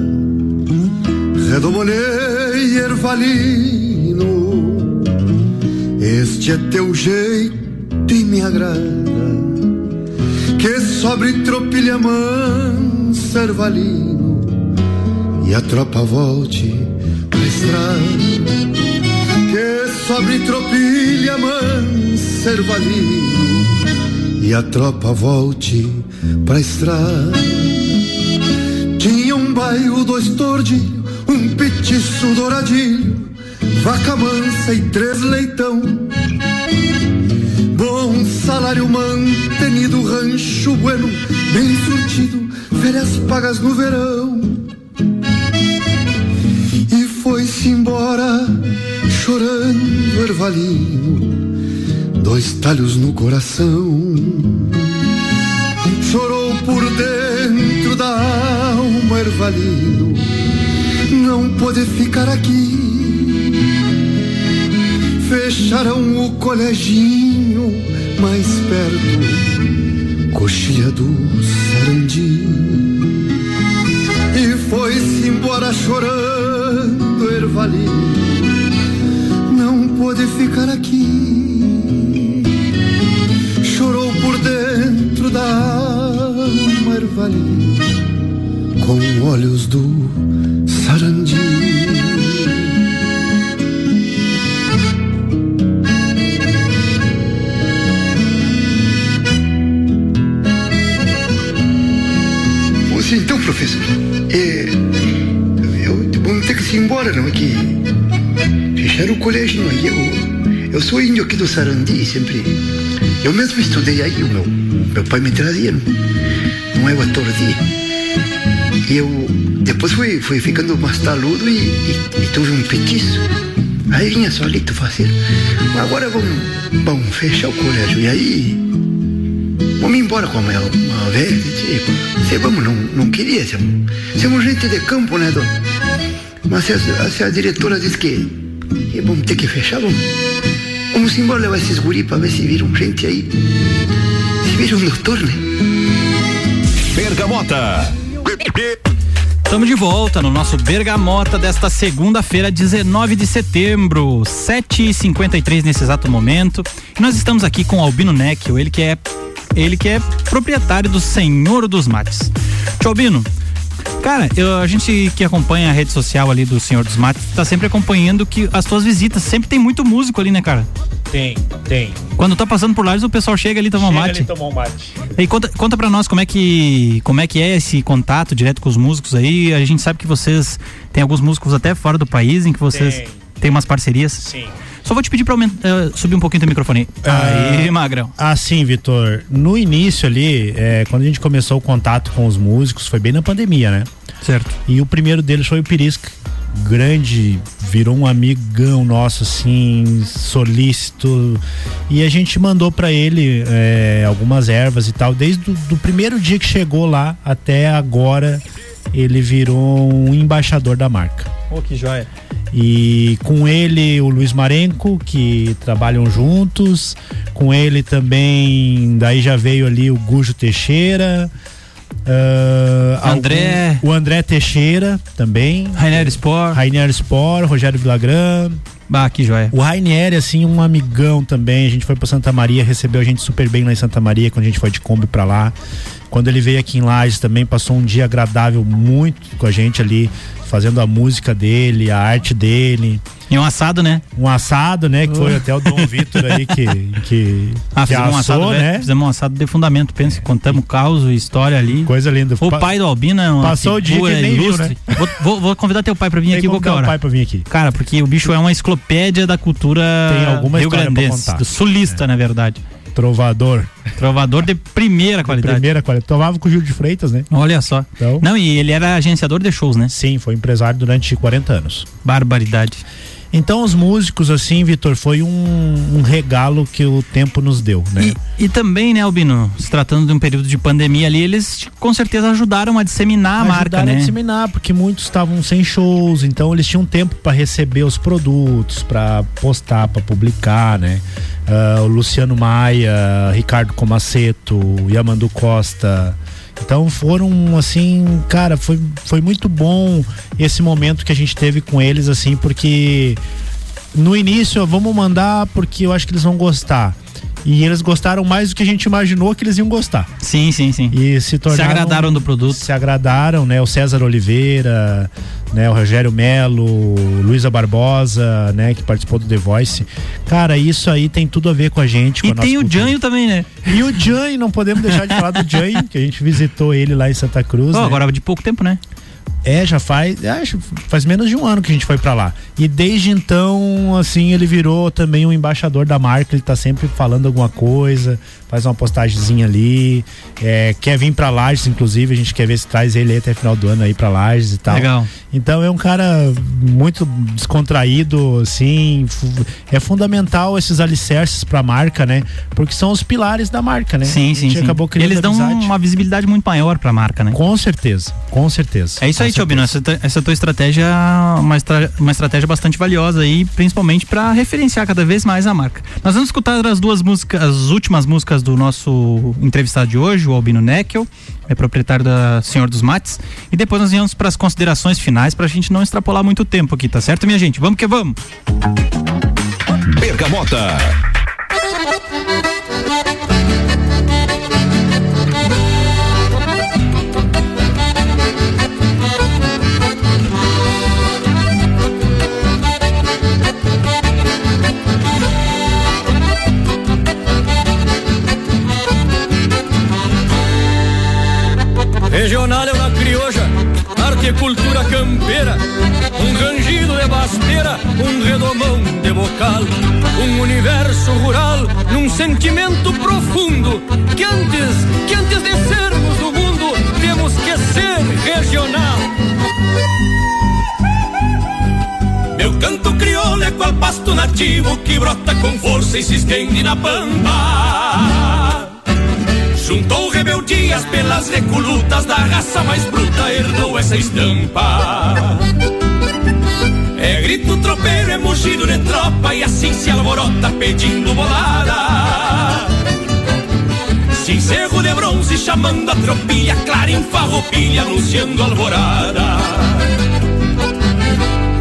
Redomonei ervalino, este é teu jeito e me agrada. Que sobre tropilha mansa ervalino e a tropa volte pra estrada que sobre tropilha mansa ervalino e a tropa volte pra estrada. Tinha um bairro, dois tordilhos, um petiço douradilho, vaca mansa e três leitão. Bom salário mantenido, rancho bueno, bem surtido, férias pagas no verão e foi-se embora chorando ervalino, dois talhos no coração. Alma ervalino, não pôde ficar aqui. Fecharam o coleginho mais perto, coxilha do Sarandi. E foi-se embora chorando, ervalino. Não pôde ficar aqui. Chorou por dentro da alma, ervalino. Com olhos do sarandi. Então, professor, é, eu vou ter que se ir embora, não é que fecharam o colégio aí. Eu, eu sou índio aqui do Sarandi, sempre. Eu mesmo estudei aí, o meu, meu pai me trazia, não, não é o ator de. E eu depois fui, fui ficando mais taludo e, e, e tuve um petiço. Aí vinha solito fazer. Agora vamos, vamos fechar o colégio. E aí Vamos embora com a minha, uma velha, tipo, se vamos, não, não queria, somos, somos gente de campo, né, dona? Mas se a, se a diretora diz que, que vamos ter que fechar, vamos, vamos embora levar esses guri para ver se viram gente aí, se viram um doutor, né? Bergamota. Estamos de volta no nosso Bergamota desta segunda-feira, 19 de setembro, 7h53 nesse exato momento. E nós estamos aqui com Albino Neckel, ele que é Ele que é proprietário do Senhor dos Mates. Tchau, Albino. Cara, eu- a gente que acompanha a rede social ali do Senhor dos Mates tá sempre acompanhando que as tuas visitas sempre tem muito músico ali, né, cara? Tem, tem. Quando tá passando por lá, o pessoal chega ali e toma um Chega mate. ali tomar um mate. E conta, conta pra nós como é que como é que é esse contato direto com os músicos aí. A gente sabe que vocês têm alguns músicos até fora do país em que vocês Tem. têm umas parcerias. Sim. Só vou te pedir pra aumentar, eh, subir um pouquinho teu microfone. Aí, Ah, magrão. Assim, Vitor, no início ali, é, quando a gente começou o contato com os músicos, foi bem na pandemia, né? Certo. E o primeiro deles foi o Pirisca. Grande, virou um amigão nosso, assim, solícito. E a gente mandou pra ele é, algumas ervas e tal. Desde o do primeiro dia que chegou lá até agora, ele virou um embaixador da marca. Oh, que joia. E com ele o Luiz Marenco, que trabalham juntos. Com ele também, daí já veio ali o Gujo Teixeira. Ah, André. algum- o André Teixeira também. Rainer Spor. Rainer Spor, Rogério Vilagran. Bah, que joia. O Rainieri, assim, um amigão também. A gente foi pra Santa Maria, recebeu a gente super bem lá em Santa Maria quando a gente foi de Kombi pra lá. Quando ele veio aqui em Lages também, passou um dia agradável muito com a gente ali, fazendo a música dele, a arte dele. E um assado, né? Um assado, né? Que foi até o Dom Vitor aí que, que, Ah, que fizemos um assado, assou, velho, né? Fizemos um assado de fundamento. Pensa que contamos caos e história ali. Coisa linda. O Pa- pai do Albino é uma Passou o dia que ele nem viu, ilustre. Vou, vou- vou convidar teu pai pra vir Tem aqui que qualquer convidar o hora. pai pra vir aqui. Cara, porque o bicho é uma enciclopédia da cultura Tem alguma rio grandense, do sulista, na verdade. Trovador. Trovador de primeira qualidade. Primeira qualidade. Tomava com o Gil de Freitas, né? Olha só. Então- Não, e ele era agenciador de shows, né? Sim, foi empresário durante 40 anos. Barbaridade. Então os músicos, assim, Vitor, foi um, um regalo que o tempo nos deu, né? E também, né, Albino, se tratando de um período de pandemia ali, eles com certeza ajudaram a disseminar a marca, Ajudaram né? a disseminar, porque muitos estavam sem shows, então eles tinham tempo para receber os produtos, para postar, para publicar, né? O Luciano Maia, Ricardo Comaceto, Yamandu Costa. Então foram assim, cara, foi, foi muito bom esse momento que a gente teve com eles, assim, porque no início, vamos mandar porque eu acho que eles vão gostar. E eles gostaram mais do que a gente imaginou que eles iam gostar. Sim, sim, sim. E se tornaram. agradaram do produto. Se agradaram, né? O César Oliveira, né? O Rogério Melo, Luísa Barbosa, né? Que participou do The Voice. Cara, isso aí tem tudo a ver com a gente. Com E a tem o. Janho também, né? E o Janho, não podemos deixar de falar do Janho, que a gente visitou ele lá em Santa Cruz. Ó, né? agora de pouco tempo, né? É, já faz, acho, faz menos de um ano que a gente foi pra lá. E desde então, assim, ele virou também um embaixador da marca, ele tá sempre falando alguma coisa, faz uma postagemzinha ali, é, quer vir pra Lages, inclusive, a gente quer ver se traz ele até final do ano aí pra Lages e tal. Legal. Então é um cara muito descontraído, assim, é fundamental esses alicerces pra marca, né? Porque são os pilares da marca, né? Sim, A sim, sim. acabou E criando eles dão amizade. uma visibilidade muito maior pra marca, né? Com certeza, com certeza. É isso aí, Com Tio Bino. Essa, essa tua estratégia é uma, estra- uma estratégia bastante valiosa aí, principalmente para referenciar cada vez mais a marca. Nós vamos escutar as duas músicas, as últimas músicas do nosso entrevistado de hoje, o Albino Neckel, é proprietário da Senhor dos Mates, e depois nós vamos para as considerações finais pra gente não extrapolar muito tempo aqui, tá certo, minha gente? Vamos que vamos. Bergamota. Arte e cultura campeira, um rangido de basteira, um redomão de bocal, um universo rural num sentimento profundo que antes, que antes de sermos do mundo, temos que ser regional. Meu canto crioulo é qual pasto nativo que brota com força e se estende na pampa. Juntou rebeldias pelas recolutas da raça mais bruta, herdou essa estampa. É grito tropeiro, é mugido de tropa e assim se alvorota pedindo bolada. Cincerro de bronze chamando a tropilha, clara em farroupilha anunciando alvorada.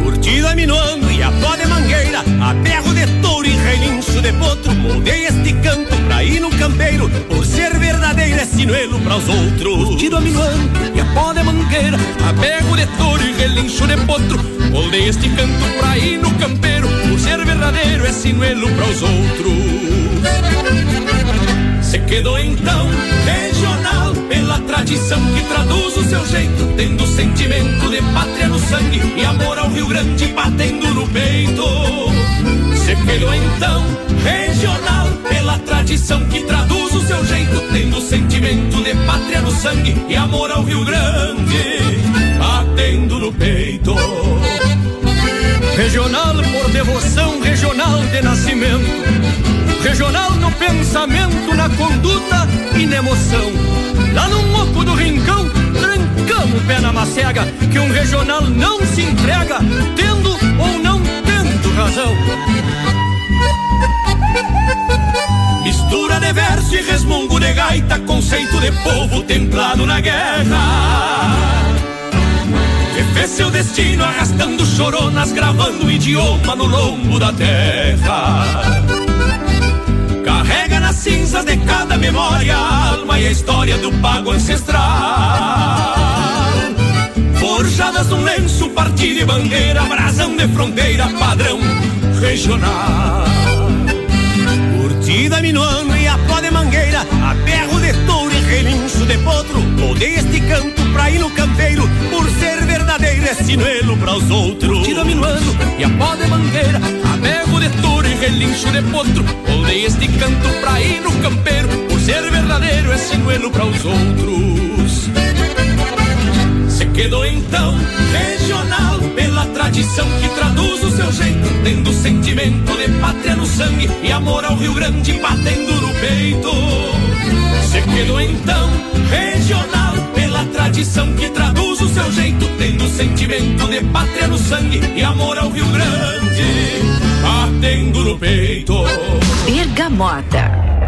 Curtida minuando e a pó de mangueira, a de potro, moldei este canto pra ir no campeiro, por ser verdadeiro é sinuelo pras outros. Tiro a minuano e a pó de mangueira, apego de touro e relincho de potro, moldei este canto pra ir no campeiro, por ser verdadeiro é sinuelo pros outros. Se quedou então regional pela tradição que traduz o seu jeito, tendo sentimento de pátria no sangue e amor ao Rio Grande batendo no peito. Se quedou então regional pela tradição que traduz o seu jeito, tendo sentimento de pátria no sangue e amor ao Rio Grande batendo no peito. Regional por devoção, regional de nascimento Regional no pensamento, na conduta e na emoção. Lá no oco do rincão, trancamos o pé na macega, que um regional não se entrega, tendo ou não tendo razão. Mistura de verso e resmungo de gaita, conceito de povo templado na guerra. Que fez seu destino arrastando choronas, gravando o idioma no lombo da terra nas cinzas de cada memória, a alma e a história do pago ancestral. Forjadas num lenço, partida e bandeira, brasão de fronteira, padrão regional. Minuano e a pó de mangueira, a berro de touro e relincho de potro, mudei este canto pra ir no campeiro, por ser verdadeiro é sinuelo para os outros. Curtida minuano e a pó de mangueira, a berro de touro e relincho de potro, Moldei este canto pra ir no campeiro, por ser verdadeiro é sinuelo para os outros. Se quedou então regional pela tradição que traduz o seu jeito, tendo sentimento de pátria no sangue e amor ao Rio Grande batendo no peito. Se quedou então regional pela tradição que traduz o seu jeito, tendo sentimento de pátria no sangue e amor ao Rio Grande batendo no peito. Bergamota.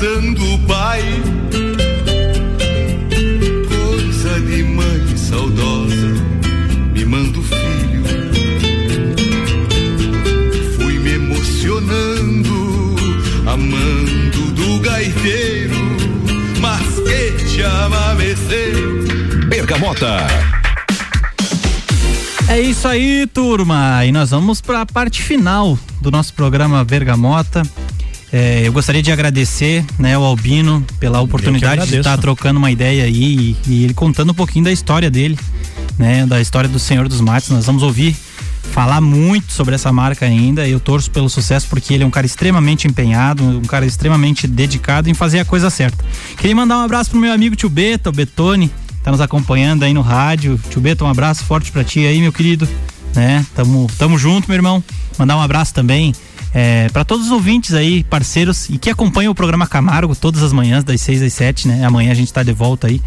Abraçando o pai. Coisa de mãe saudosa mimando o filho. Fui me emocionando, amando do gaiteiro, mas que te ama, meceiro. Bergamota. É isso aí, turma. E nós vamos para a parte final do nosso programa Vergamota. É, eu gostaria de agradecer né, ao Albino pela oportunidade de estar trocando uma ideia aí e, e ele contando um pouquinho da história dele, né, da história do Senhor dos Mates. Nós vamos ouvir falar muito sobre essa marca ainda. Eu torço pelo sucesso porque ele é um cara extremamente empenhado, um cara extremamente dedicado em fazer a coisa certa. Queria mandar um abraço pro meu amigo Tio Beta, o Betone, tá nos acompanhando aí no rádio. Tio Beta, um abraço forte pra ti aí, meu querido. Né? Tamo, tamo junto, meu irmão. Mandar um abraço também é, para todos os ouvintes aí, parceiros e que acompanham o programa Camargo todas as manhãs, das 6 às 7, né? Amanhã a gente tá de volta aí,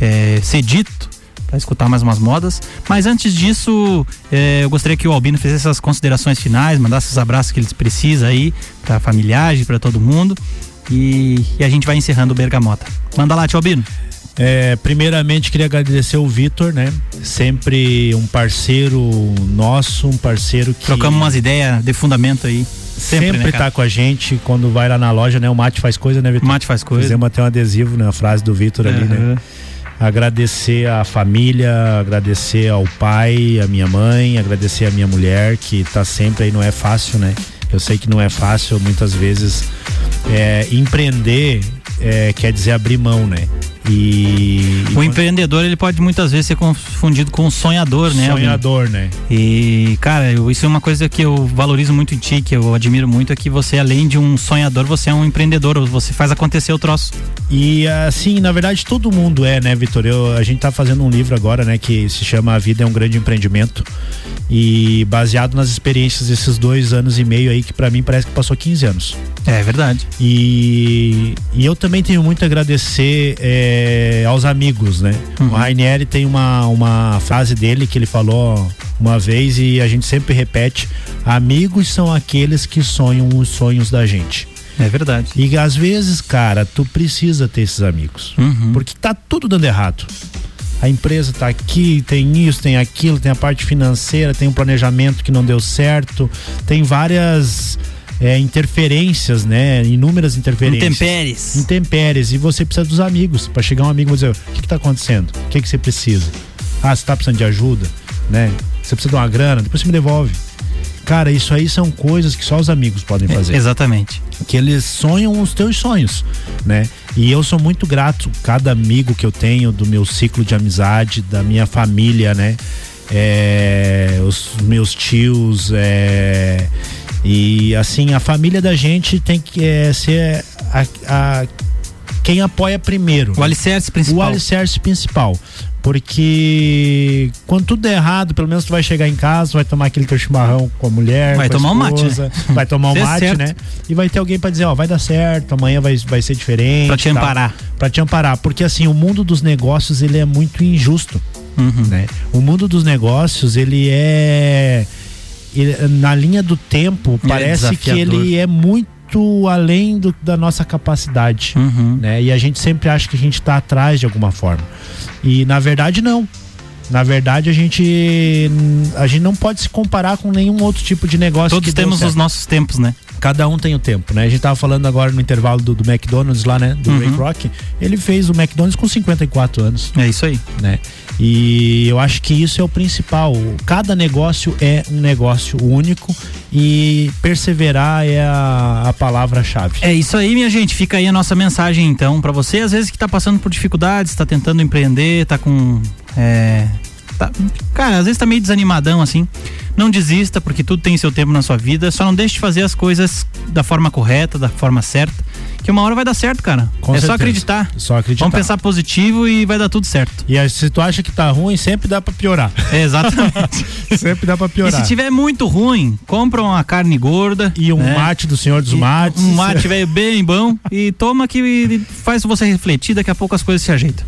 é, cedito, para escutar mais umas modas. Mas antes disso, é, eu gostaria que o Albino fizesse essas considerações finais, mandasse os abraços que eles precisam aí, pra familiagem, para todo mundo. E, e a gente vai encerrando o Bergamota. Manda lá, tio Albino. É, primeiramente queria agradecer o Vitor, né? Sempre um parceiro nosso, um parceiro que Trocamos umas ideias de fundamento aí. Sempre, sempre, né, tá com a gente quando vai lá na loja, né? O Mate faz coisa, né, Vitor? Mate faz coisa. Fizemos até um adesivo, né? A frase do Vitor ali, né? Agradecer à família, agradecer ao pai, à minha mãe, agradecer à minha mulher que tá sempre aí, não é fácil, né? Eu sei que não é fácil, muitas vezes é, empreender é, quer dizer abrir mão, né? E, O empreendedor, ele pode muitas vezes ser confundido com o sonhador, né? Sonhador, né? E, cara, eu- isso é uma coisa que eu valorizo muito em ti, que eu admiro muito, é que você, além de um sonhador, você é um empreendedor, você faz acontecer o troço. E assim, na verdade, todo mundo é, né, Vitor? Eu- A gente tá fazendo um livro agora, né, que se chama A Vida é um Grande Empreendimento. E baseado nas experiências desses dois anos e meio aí, que pra mim parece que passou 15 anos. É verdade. E, e eu também tenho muito a agradecer é, aos amigos, né? O Rainieri tem uma, uma frase dele que ele falou uma vez e a gente sempre repete: amigos são aqueles que sonham os sonhos da gente. É verdade. E às vezes, cara, tu precisa ter esses amigos. Porque tá tudo dando errado. A empresa tá aqui, tem isso, tem aquilo, tem a parte financeira, tem um planejamento que não deu certo, tem várias é, interferências, né? Inúmeras interferências. Intempéries. Intempéries. E você precisa dos amigos. Pra chegar um amigo e dizer: o que, que tá acontecendo? O que, que você precisa? Ah, você tá precisando de ajuda, né? Você precisa de uma grana, depois você me devolve. Cara, isso aí são coisas que só os amigos podem fazer. exatamente. Que eles sonham os teus sonhos, né? E eu sou muito grato cada amigo que eu tenho do meu ciclo de amizade, da minha família, né? É, os meus tios, é, e assim a família da gente tem que é, ser a, a- quem apoia primeiro. O alicerce principal. O alicerce principal. Porque quando tudo der errado, pelo menos tu vai chegar em casa, vai tomar aquele teu chimarrão com a mulher, Vai a tomar um mate, esposa, né? vai tomar um é mate, certo. né? E vai ter alguém pra dizer, ó, vai dar certo, amanhã vai, vai ser diferente. Pra te amparar. Pra te amparar, porque assim, o mundo dos negócios, ele é muito injusto, Uhum. né? O mundo dos negócios, ele é ele- na linha do tempo, Ele é parece que desafiador. ele é muito além do- da nossa capacidade, Uhum. né? E a gente sempre acha que a gente tá atrás de alguma forma. E na verdade não. Na verdade a gente a gente não pode se comparar com nenhum outro tipo de negócio Todos que temos os nossos tempos, né? Cada um tem o tempo, né? A gente tava falando agora no intervalo do, do McDonald's lá, né? Do Uhum. Ray Kroc. Ele fez o McDonald's com 54 anos. É isso aí. Né? E eu acho que isso é o principal. Cada negócio é um negócio único e perseverar é a, a palavra-chave. É isso aí, minha gente. Fica aí a nossa mensagem, então, pra você, às vezes que tá passando por dificuldades, tá tentando empreender, tá com. É, tá- cara, às vezes tá meio desanimadão assim. Não desista, porque tudo tem seu tempo na sua vida. Só não deixe de fazer as coisas da forma correta, da forma certa. Que uma hora vai dar certo, cara. Com é só certeza. acreditar. Só acreditar. Vamos pensar positivo e vai dar tudo certo. E aí, se tu acha que tá ruim, sempre dá pra piorar. É, exatamente. sempre dá pra E piorar. se tiver muito ruim, compra uma carne gorda. E um né? mate do Senhor dos E Mates. Um mate velho bem bom e toma que faz você refletir, daqui a pouco as coisas se ajeitam.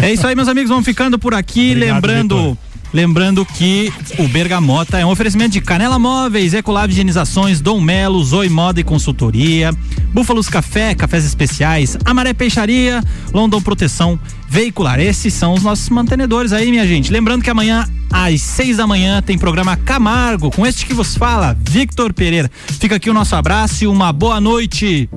É isso aí, meus amigos, vamos ficando por aqui, Obrigado, lembrando. Lembrando que o Bergamota é um oferecimento de Canela Móveis, Ecolab Higienizações, Dom Melo, Zoe Moda e Consultoria, Búfalos Café, Cafés Especiais, Amaré Peixaria, London Proteção Veicular. Esses são os nossos mantenedores aí, minha gente. Lembrando que amanhã às seis da manhã tem programa Camargo com este que vos fala, Victor Pereira. Fica aqui o nosso abraço e uma boa noite.